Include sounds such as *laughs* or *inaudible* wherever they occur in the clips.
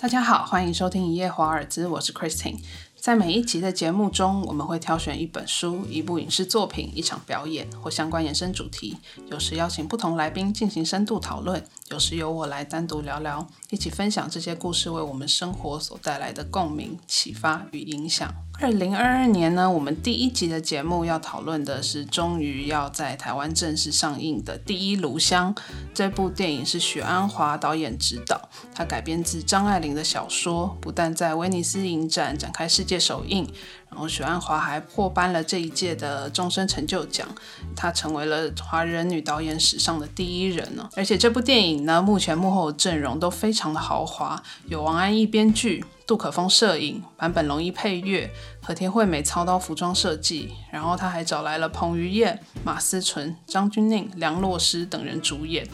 大家好，欢迎收听一夜华尔兹，我是 Christine。在每一集的节目中，我们会挑选一本书、一部影视作品、一场表演或相关延伸主题，有时邀请不同来宾进行深度讨论，有时由我来单独聊聊，一起分享这些故事为我们生活所带来的共鸣、启发与影响。二零二二年呢，我们第一集的节目要讨论的是终于要在台湾正式上映的《第一炉香》这部电影是许鞍华导演执导，他改编自张爱玲的小说，不但在威尼斯影展展开世界首映，然后许鞍华还获颁了这一届的终身成就奖，她成为了华人女导演史上的第一人呢。而且这部电影呢，目前幕后阵容都非常的豪华，有王安忆编剧。杜可风摄影，版本龙一配乐，和田惠美操刀服装设计，然后他还找来了彭于晏、马思纯、张钧甯、梁洛施等人主演。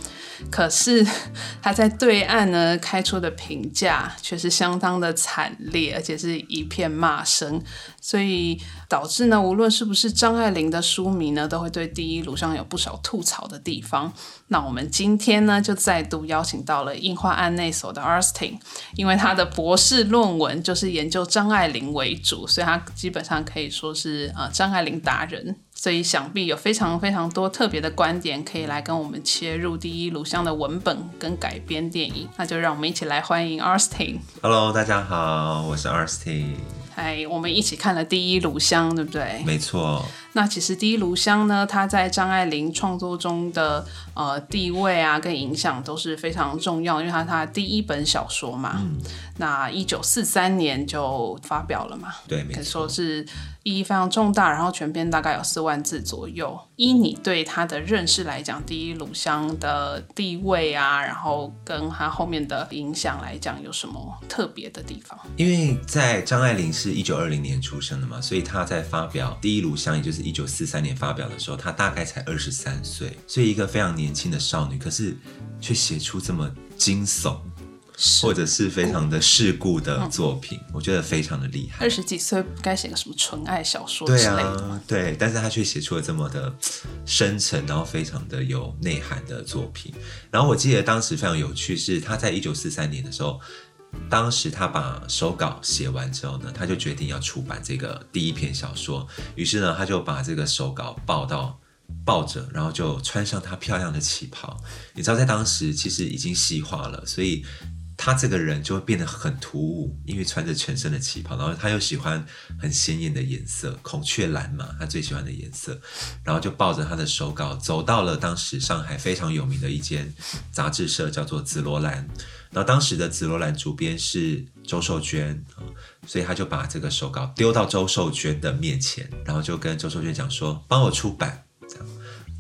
可是 *laughs* 他在对岸呢开出的评价却是相当的惨烈，而且是一片骂声，所以导致呢，无论是不是张爱玲的书迷呢，都会对第一炉上有不少吐槽的地方。那我们今天呢，就再度邀请到了印花案内所的 Arstin，因为他的博士论文就是研究张爱玲为主，所以他基本上可以说是呃张爱玲达人。所以想必有非常非常多特别的观点可以来跟我们切入第一炉香的文本跟改编电影。那就让我们一起来欢迎 Arstin。Hello，大家好，我是 Arstin。嗨，我们一起看了第一炉香，对不对？没错。那其实第一炉香呢，它在张爱玲创作中的呃地位啊跟影响都是非常重要，因为它它第一本小说嘛。嗯。那一九四三年就发表了嘛。对，可以说是。意义非常重大，然后全篇大概有四万字左右。依你对他的认识来讲，第一炉香的地位啊，然后跟他后面的影响来讲，有什么特别的地方？因为在张爱玲是一九二零年出生的嘛，所以他在发表第一炉香，也就是一九四三年发表的时候，他大概才二十三岁，所以一个非常年轻的少女，可是却写出这么惊悚。或者是非常的世故的作品，我觉得非常的厉害。二十几岁该写个什么纯爱小说之类的，对，但是他却写出了这么的深沉，然后非常的有内涵的作品。然后我记得当时非常有趣，是他在一九四三年的时候，当时他把手稿写完之后呢，他就决定要出版这个第一篇小说。于是呢，他就把这个手稿抱到抱着，然后就穿上他漂亮的旗袍。你知道，在当时其实已经细化了，所以。他这个人就会变得很突兀，因为穿着全身的旗袍，然后他又喜欢很鲜艳的颜色，孔雀蓝嘛，他最喜欢的颜色，然后就抱着他的手稿走到了当时上海非常有名的一间杂志社，叫做紫罗兰。然后当时的紫罗兰主编是周寿娟所以他就把这个手稿丢到周寿娟的面前，然后就跟周寿娟讲说：“帮我出版。”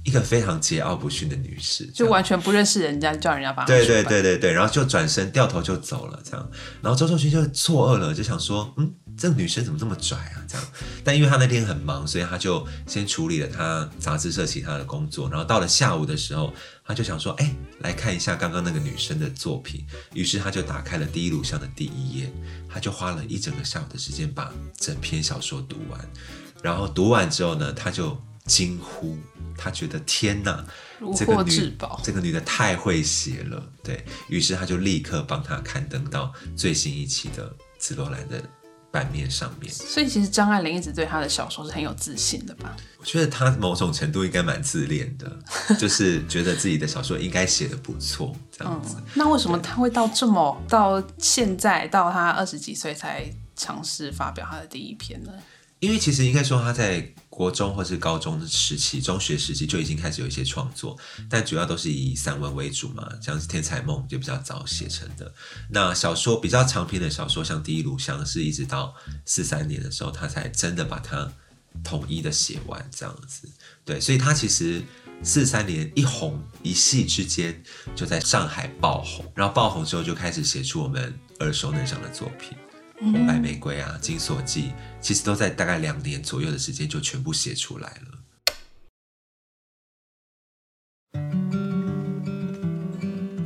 一个非常桀骜不驯的女士，就完全不认识人家，叫人家把。对对对对对，然后就转身掉头就走了，这样。然后周寿勋就错愕了，就想说，嗯，这个女生怎么这么拽啊？这样。但因为他那天很忙，所以他就先处理了他杂志社其他的工作。然后到了下午的时候，他就想说，哎，来看一下刚刚那个女生的作品。于是他就打开了第一录像的第一页，他就花了一整个下午的时间把整篇小说读完。然后读完之后呢，他就。惊呼，他觉得天哪，这个女这个女的太会写了，对于是他就立刻帮她刊登到最新一期的《紫罗兰》的版面上面。所以其实张爱玲一直对她的小说是很有自信的吧？我觉得她某种程度应该蛮自恋的，*laughs* 就是觉得自己的小说应该写的不错这样子。那为什么她会到这么到现在到她二十几岁才尝试发表她的第一篇呢？因为其实应该说他在国中或是高中的时期、中学时期就已经开始有一些创作，但主要都是以散文为主嘛，像是《天才梦》就比较早写成的。那小说比较长篇的小说，像《第一炉香》，是一直到四三年的时候，他才真的把它统一的写完这样子。对，所以他其实四三年一红一夕之间就在上海爆红，然后爆红之后就开始写出我们耳熟能详的作品。红白玫瑰啊，金锁记，其实都在大概两年左右的时间就全部写出来了。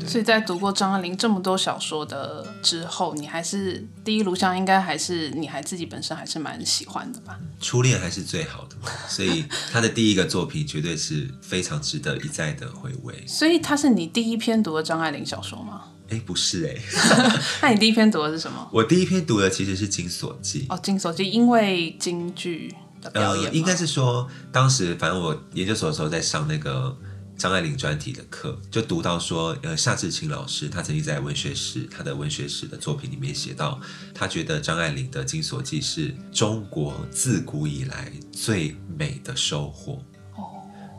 所以在读过张爱玲这么多小说的之后，你还是第一炉香，应该还是你还自己本身还是蛮喜欢的吧？初恋还是最好的，所以他的第一个作品绝对是非常值得一再的回味。所以他是你第一篇读的张爱玲小说吗？哎，不是哎，*laughs* 那你第一篇读的是什么？*laughs* 我第一篇读的其实是《金锁记》哦，《金锁记》因为京剧的表演，呃，应该是说当时反正我研究所的时候在上那个张爱玲专题的课，就读到说，呃，夏志清老师他曾经在文学史他的文学史的作品里面写到，他觉得张爱玲的《金锁记》是中国自古以来最美的收获。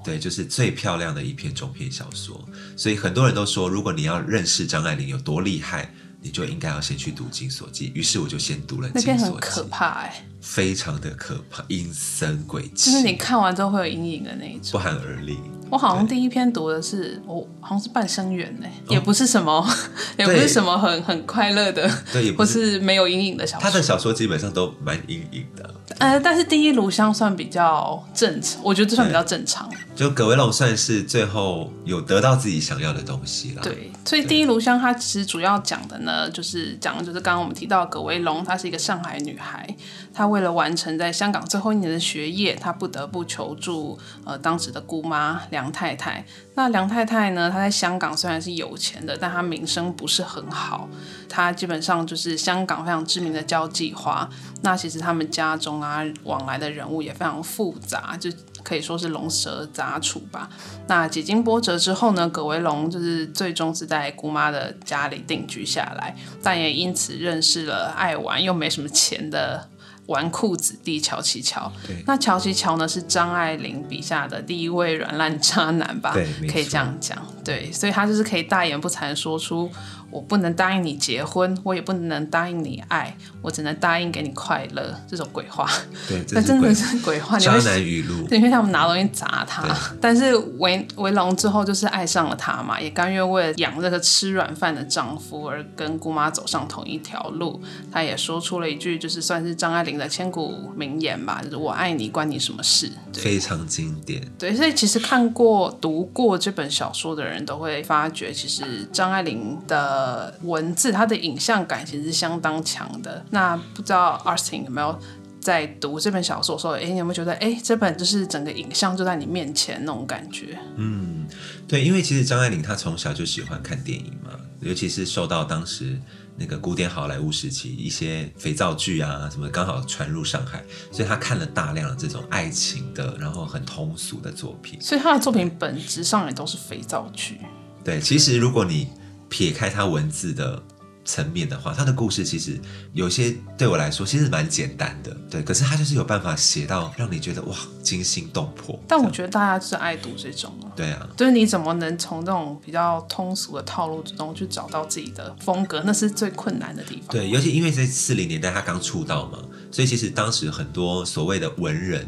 对，就是最漂亮的一篇中篇小说，所以很多人都说，如果你要认识张爱玲有多厉害，你就应该要先去读《金锁记》。于是我就先读了《那金锁记篇很可》，怕哎、非常的可怕，阴森诡就，是你看完之后会有阴影的那一种。不寒而栗。我好像第一篇读的是，我好像是半生缘呢，也不是什么，*laughs* 也不是什么很很快乐的，对，也不或是是没有阴影的小说。他的小说基本上都蛮阴影的。呃，但是第一炉香算比较正常，我觉得这算比较正常。就葛维龙算是最后有得到自己想要的东西了。，对，所以第一炉香它其实主要讲的呢，就是讲的就是刚刚我们提到葛维龙，她是一个上海女孩，她为了完成在香港最后一年的学业，她不得不求助呃当时的姑妈梁梁太太。那梁太太呢，她在香港虽然是有钱的，但她名声不是很好，她基本上就是香港非常知名的交际花。那其实他们家中啊往来的人物也非常复杂，就可以说是龙蛇杂处吧。那几经波折之后呢，葛维龙就是最终是在姑妈的家里定居下来，但也因此认识了爱玩又没什么钱的纨绔子弟乔其乔。对那乔其乔呢是张爱玲笔下的第一位软烂渣男吧？对可以这样讲。对，所以他就是可以大言不惭说出。我不能答应你结婚，我也不能答应你爱，我只能答应给你快乐。这种鬼话，对，*laughs* 那真的是鬼话。你渣会男语录。对，因为他们拿东西砸他，但是维维龙之后就是爱上了他嘛，也甘愿为了养这个吃软饭的丈夫而跟姑妈走上同一条路。他也说出了一句，就是算是张爱玲的千古名言吧，就是“我爱你，关你什么事”。对非常经典，对，所以其实看过、读过这本小说的人都会发觉，其实张爱玲的文字，它的影像感其实是相当强的。那不知道 Arstin 有没有在读这本小说的时候，哎，你有没有觉得，哎，这本就是整个影像就在你面前那种感觉？嗯对，因为其实张爱玲她从小就喜欢看电影嘛，尤其是受到当时那个古典好莱坞时期一些肥皂剧啊什么刚好传入上海，所以她看了大量的这种爱情的，然后很通俗的作品。所以她的作品本质上也都是肥皂剧。对，其实如果你撇开他文字的层面的话，他的故事其实有些对我来说其实蛮简单的，对，可是他就是有办法写到让你觉得哇惊心动魄。但我觉得大家就是爱读这种啊。对啊，就是你怎么能从这种比较通俗的套路之中去找到自己的风格，那是最困难的地方。对，尤其因为在四零年代他刚出道嘛，所以其实当时很多所谓的文人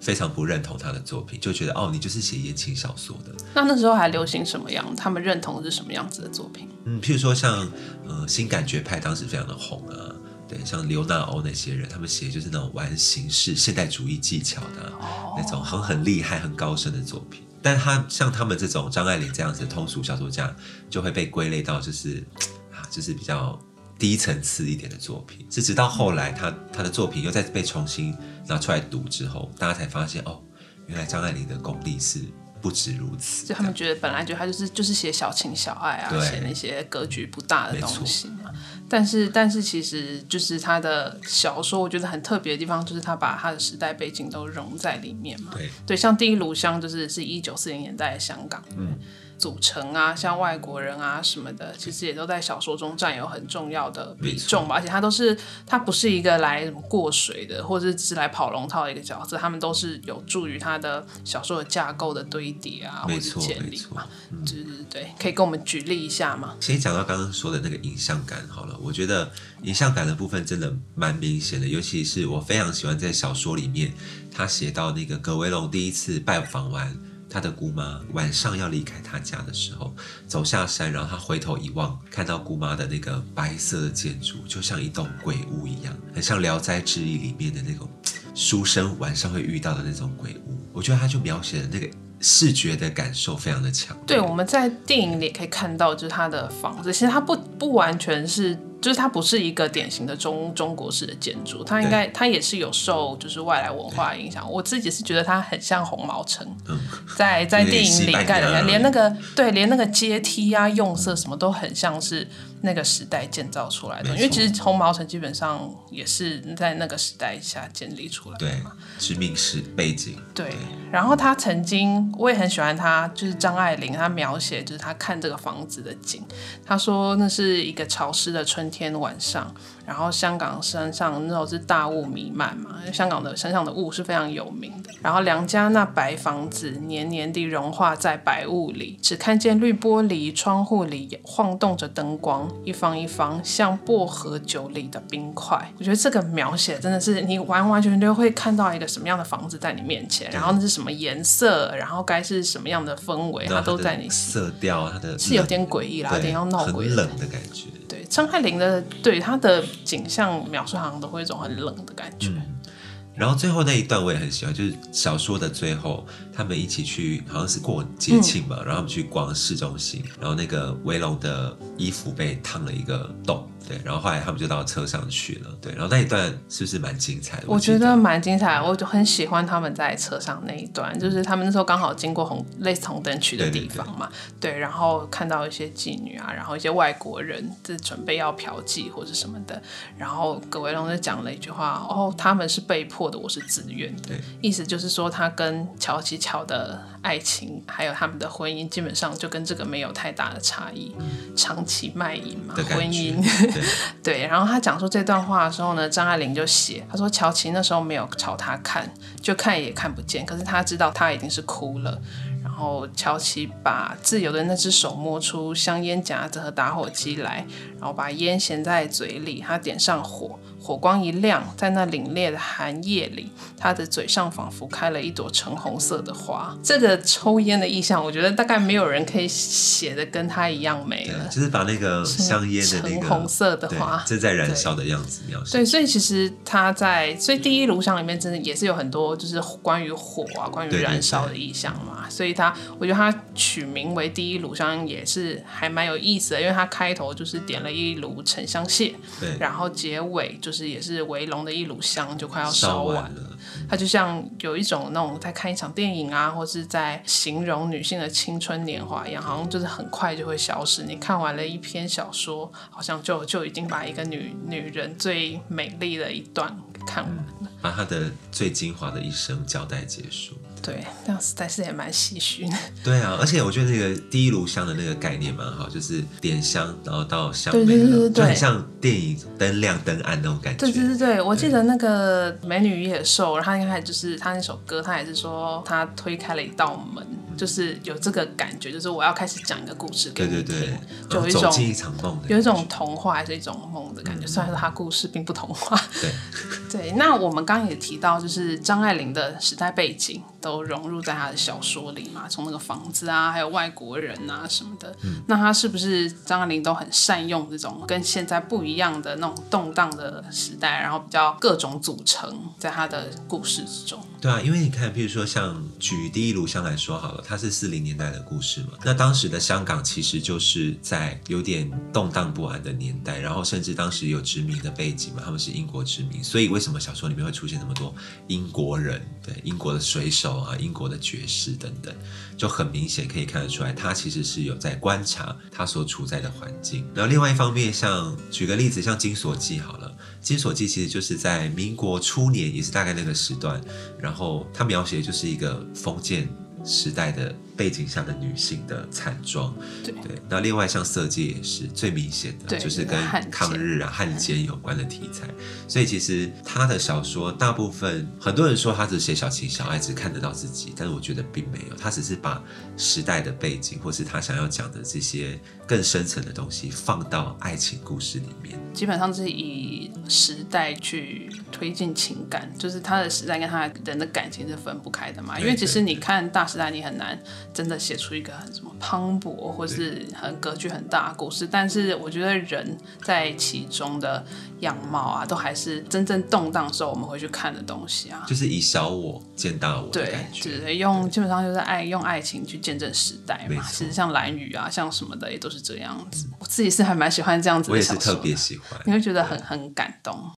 非常不认同他的作品，就觉得哦，你就是写言情小说的。那那时候还流行什么样？他们认同的是什么样子的作品？嗯，譬如说像呃新感觉派当时非常的红啊，对，像刘娜欧那些人，他们写就是那种玩形式现代主义技巧的啊、那种很很厉害、很高深的作品。但他像他们这种张爱玲这样子的通俗小说家，就会被归类到就是啊，就是比较低层次一点的作品。是直到后来他他的作品又再被重新拿出来读之后，大家才发现哦，原来张爱玲的功力是不止如此。就他们觉得本来觉得他就是就是写小情小爱啊，写那些格局不大的东西嘛。但是但是其实就是他的小说，我觉得很特别的地方就是他把他的时代背景都融在里面嘛。对对，像《第一炉香》就是是一九四零年代的香港，嗯，组成啊，像外国人啊什么的，其实也都在小说中占有很重要的比重吧。而且他都是他不是一个来什么过水的，或者是只是来跑龙套的一个角色，他们都是有助于他的小说的架构的堆叠啊，或者是没错没错建立嘛。对对对，可以跟我们举例一下吗？先讲到刚刚说的那个影像感好了，我觉得影像感的部分真的蛮明显的，尤其是我非常喜欢在小说里面，他写到那个葛威龙第一次拜访完他的姑妈，晚上要离开他家的时候，走下山，然后他回头一望，看到姑妈的那个白色的建筑，就像一栋鬼屋一样，很像《聊斋志异》里面的那种 *tsk* 书生晚上会遇到的那种鬼屋。我觉得他就描写的那个视觉的感受非常的强。对，我们在电影里可以看到，就是他的房子，其实它不不完全是就是它不是一个典型的中中国式的建筑，它应该它也是有受就是外来文化影响。我自己是觉得它很像红毛城，在在电影里盖的，连那个对，连那个阶梯啊、用色什么都很像是那个时代建造出来的。因为其实红毛城基本上也是在那个时代下建立出来的嘛，殖民史背景。对，然后他曾经我也很喜欢他，就是张爱玲，她描写就是她看这个房子的景，他说那是一个潮湿的春。天晚上。然后香港山上那时候是大雾弥漫嘛，香港的山上的雾是非常有名的。然后梁家那白房子年年地融化在白雾里，只看见绿玻璃窗户里晃动着灯光，一方一方像薄荷酒里的冰块。我觉得这个描写真的是你完完全全会看到一个什么样的房子在你面前，然后那是什么颜色，然后该是什么样的氛围，它都在你色调，它的是有点诡异啦，有点要闹鬼，冷的感觉。张爱玲的对她的。景象描述好像都会一种很冷的感觉。然后最后那一段我也很喜欢，就是小说的最后，他们一起去好像是过节庆嘛，然后他们去逛市中心，然后那个威龙的衣服被烫了一个洞。对，然后后来他们就到车上去了。对，然后那一段是不是蛮精彩的？我觉得蛮精彩，我就很喜欢他们在车上那一段，就是他们那时候刚好经过红类似红灯区的地方嘛。对，然后看到一些妓女啊，然后一些外国人在准备要嫖妓或者什么的。然后葛维龙就讲了一句话：“哦，他们是被迫的，我是自愿的。”意思就是说他跟乔琪乔的爱情还有他们的婚姻，基本上就跟这个没有太大的差异，长期卖淫嘛，婚姻。*laughs* 对，然后他讲出这段话的时候呢，张爱玲就写，他说乔琪那时候没有朝他看，就看也看不见，可是他知道他已经是哭了。然后乔琪把自由的那只手摸出香烟夹子和打火机来，然后把烟衔在嘴里，他点上火。火光一亮，在那凛冽的寒夜里，他的嘴上仿佛开了一朵橙红色的花。这个抽烟的意象，我觉得大概没有人可以写的跟他一样美了。就是把那个香烟的那个红色的花正在燃烧的样子描写。对，所以其实他在所以第一炉香里面，真的也是有很多就是关于火啊、关于燃烧的意象嘛。所以他，我觉得他取名为第一炉香也是还蛮有意思的，因为他开头就是点了一炉沉香屑，对，然后结尾就。就是也是围龙的一炉香就快要烧完了，它就像有一种那种在看一场电影啊，或是在形容女性的青春年华一样，好像就是很快就会消失。你看完了一篇小说，好像就就已经把一个女女人最美丽的一段看完了，把她的最精华的一生交代结束。对，这样实在是也蛮唏嘘的。对啊，而且我觉得那个第一炉香的那个概念蛮好，就是点香，然后到香对对对对，很像电影灯亮灯暗那种感觉。对对对对，我记得那个《美女与野兽》，然后一开始就是他那首歌，他也是说他推开了一道门。就是有这个感觉，就是我要开始讲一个故事给你听，就有一种一场梦，有一种童话还是一种梦的感觉。虽然说他故事并不童话，对对。那我们刚刚也提到，就是张爱玲的时代背景都融入在她的小说里嘛，从那个房子啊，还有外国人啊什么的。嗯那她是不是张爱玲都很善用这种跟现在不一样的那种动荡的时代，然后比较各种组成在她的故事之中？对啊，因为你看，比如说像举第一炉香来说好了。它是四零年代的故事嘛？那当时的香港其实就是在有点动荡不安的年代，然后甚至当时有殖民的背景嘛，他们是英国殖民，所以为为什么小说里面会出现那么多英国人？对，英国的水手啊，英国的爵士等等，就很明显可以看得出来，他其实是有在观察他所处在的环境。然后另外一方面，像举个例子，像《金锁记》好了，《金锁记》其实就是在民国初年，也是大概那个时段，然后他描写就是一个封建。时代的背景下的女性的惨状，对对。那另外像《色戒》也是最明显的，就是跟抗日啊、汉奸有关的题材。所以其实他的小说大部分，很多人说他只写小情小爱，只看得到自己，但是我觉得并没有，他只是把时代的背景，或是他想要讲的这些更深层的东西，放到爱情故事里面。基本上是以时代去推进情感，就是他的时代跟他人的感情是分不开的嘛。因为其实你看大时代，你很难真的写出一个很什么磅礴或是很格局很大的故事，但是我觉得人在其中的样貌啊，都还是真正动荡时候我们会去看的东西啊。就是以小我见大我的是用基本上就是爱用爱情去见证时代嘛。其实像蓝雨啊，像什么的也都是这样子。我自己是还蛮喜欢这样子我也是特别喜欢。你会觉得很很感动。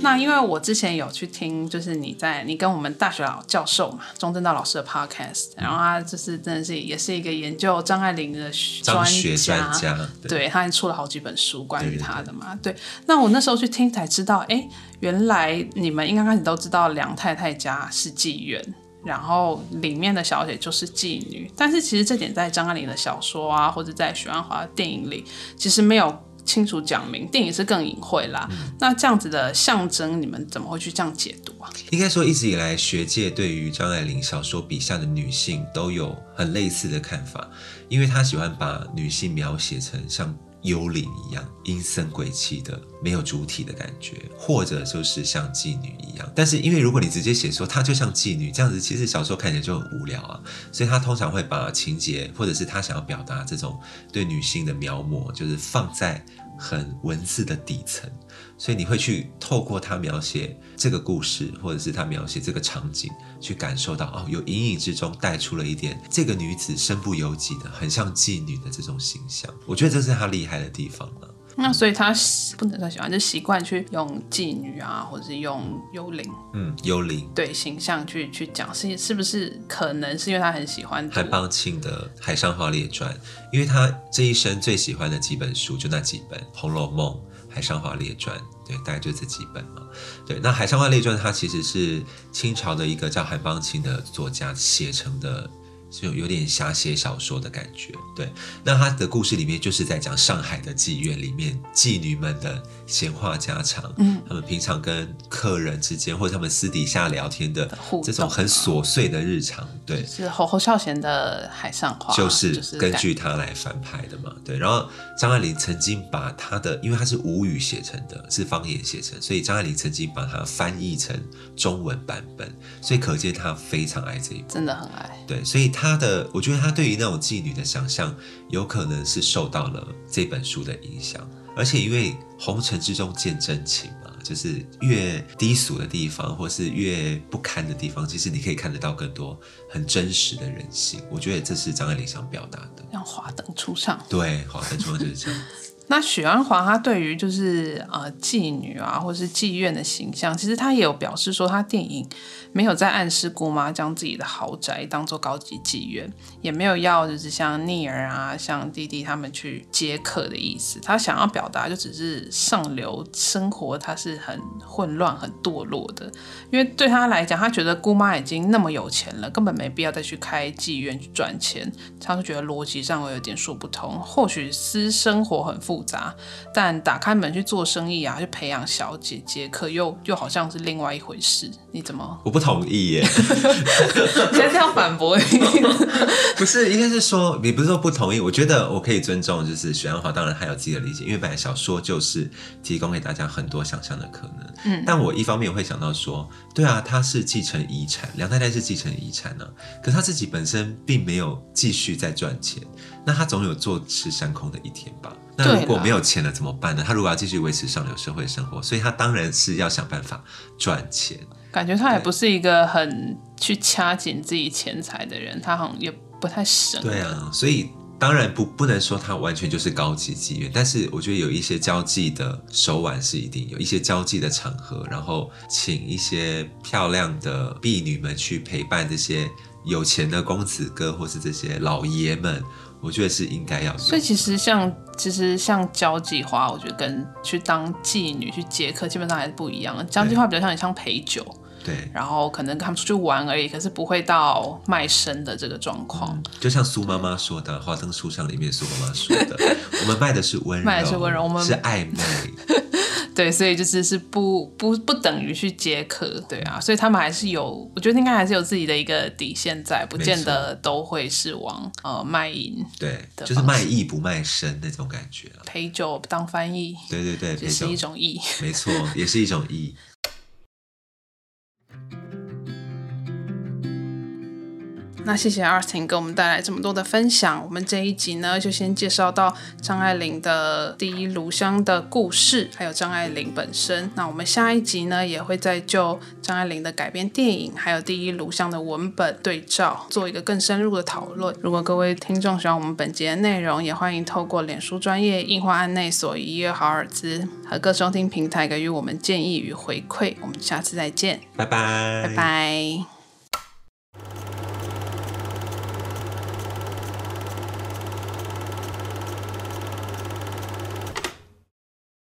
那因为我之前有去听，就是你在你跟我们大学老教授嘛，钟正道老师的 podcast，然后他就是真的是也是一个研究张爱玲的专专家，对对，他还出了好几本书关于他的嘛。对，那我那时候去听才知道，哎，原来你们应该开始都知道梁太太家是妓院，然后里面的小姐就是妓女。但是其实这点在张爱玲的小说啊，或者在许鞍华的电影里，其实没有清楚讲明，电影是更隐晦啦。那这样子的象征，你们怎么会去这样解读啊？应该说一直以来，学界对于张爱玲小说笔下的女性都有很类似的看法，因为她喜欢把女性描写成像幽灵一样阴森鬼气的，没有主体的感觉，或者就是像妓女一样。但是因为如果你直接写说她就像妓女这样子，其实小说看起来就很无聊啊，所以她通常会把情节或者是她想要表达这种对女性的描摹，就是放在很文字的底层。所以你会去透过他描写这个故事，或者是他描写这个场景，去感受到哦，有隐隐之中带出了一点这个女子身不由己的，很像妓女的这种形象。我觉得这是他厉害的地方了。那所以他习不能算喜欢，就习惯去用妓女啊，或者是用幽灵嗯，幽灵。对形象去去讲，是是不是可能是因为他很喜欢读韩邦庆的《海上花列传》，因为他这一生最喜欢的几本书就那几本，《红楼梦》《海上花列传》，对，大概就这几本嘛。对，那《海上花列传》它其实是清朝的一个叫韩邦庆的作家写成的。就有点瞎写小说的感觉，对。那他的故事里面就是在讲上海的妓院里面妓女们的闲话家常，嗯，他们平常跟客人之间或者他们私底下聊天的互这种很琐碎的日常，对。是侯侯孝贤的《海上花》，就是根据他来翻拍的嘛，对。然后张爱玲曾经把他的，因为他是吴语写成的，是方言写成，所以张爱玲曾经把它翻译成中文版本，所以可见他非常爱这一部。真的很爱。对，所以他的，我觉得他对于那种妓女的想象，有可能是受到了这本书的影响，而且因为红尘之中见真情嘛，就是越低俗的地方，或是越不堪的地方，其实你可以看得到更多很真实的人性。我觉得这是张爱玲想表达的。让华灯初上。对，华灯初上就是这样。那许鞍华他对于就是呃妓女啊，或是妓院的形象，其实他也有表示说，他电影没有在暗示姑妈将自己的豪宅当做高级妓院，也没有要就是像聂儿啊、像弟弟他们去接客的意思。他想要表达就只是上流生活，他是很混乱、很堕落的。因为对他来讲，他觉得姑妈已经那么有钱了，根本没必要再去开妓院去赚钱。他就觉得逻辑上会有点说不通。或许私生活很富复杂，但打开门去做生意啊，去培养小姐姐，可，又又好像是另外一回事。你怎么？我不同意耶，*laughs* 你现在这样反驳你？*laughs* 不是，应该是说你不是说不同意，我觉得我可以尊重，就是许鞍华当然还有自己的理解，因为本来小说就是提供给大家很多想象的可能。嗯，但我一方面会想到说，对啊，他是继承遗产，梁太太是继承遗产呢、可他自己本身并没有继续在赚钱，那他总有坐吃山空的一天吧？那如果啦没有钱了怎么办呢？他如果要继续维持上流社会生活，所以他当然是要想办法赚钱。感觉他也不是一个很去掐紧自己钱财的人，他好像也不太省。对啊，所以当然不不能说他完全就是高级妓院，但是我觉得有一些交际的手腕是一定有一些交际的场合，然后请一些漂亮的婢女们去陪伴这些有钱的公子哥或是这些老爷们，我觉得是应该要有。所以其实像其实像交际花，我觉得跟去当妓女去接客基本上还是不一样的。交际花比较像你像陪酒，对，然后可能跟他们出去玩而已，可是不会到卖身的这个状况。就像苏妈妈说的，《花灯树上》里面苏妈妈说的，*laughs* 我们卖的是温柔，卖的是温柔我们是暧昧。对，所以就是是不不不等于去接客，对啊，所以他们还是有，我觉得应该还是有自己的一个底线在，不见得都会是往呃卖淫，对，就是卖艺不卖身那种感觉了。陪酒当翻译，对对对，也是一种艺，没错，也是一种艺。*laughs* 那谢谢 Artin 给我们带来这么多的分享。我们这一集呢，就先介绍到张爱玲的第一炉香的故事，还有张爱玲本身。那我们下一集呢，也会再就张爱玲的改编电影，还有第一炉香的文本对照，做一个更深入的讨论。如果各位听众喜欢我们本节的内容，也欢迎透过脸书专业印花案内所一月好尔兹和各收听平台给予我们建议与回馈。我们下次再见，拜拜，拜拜。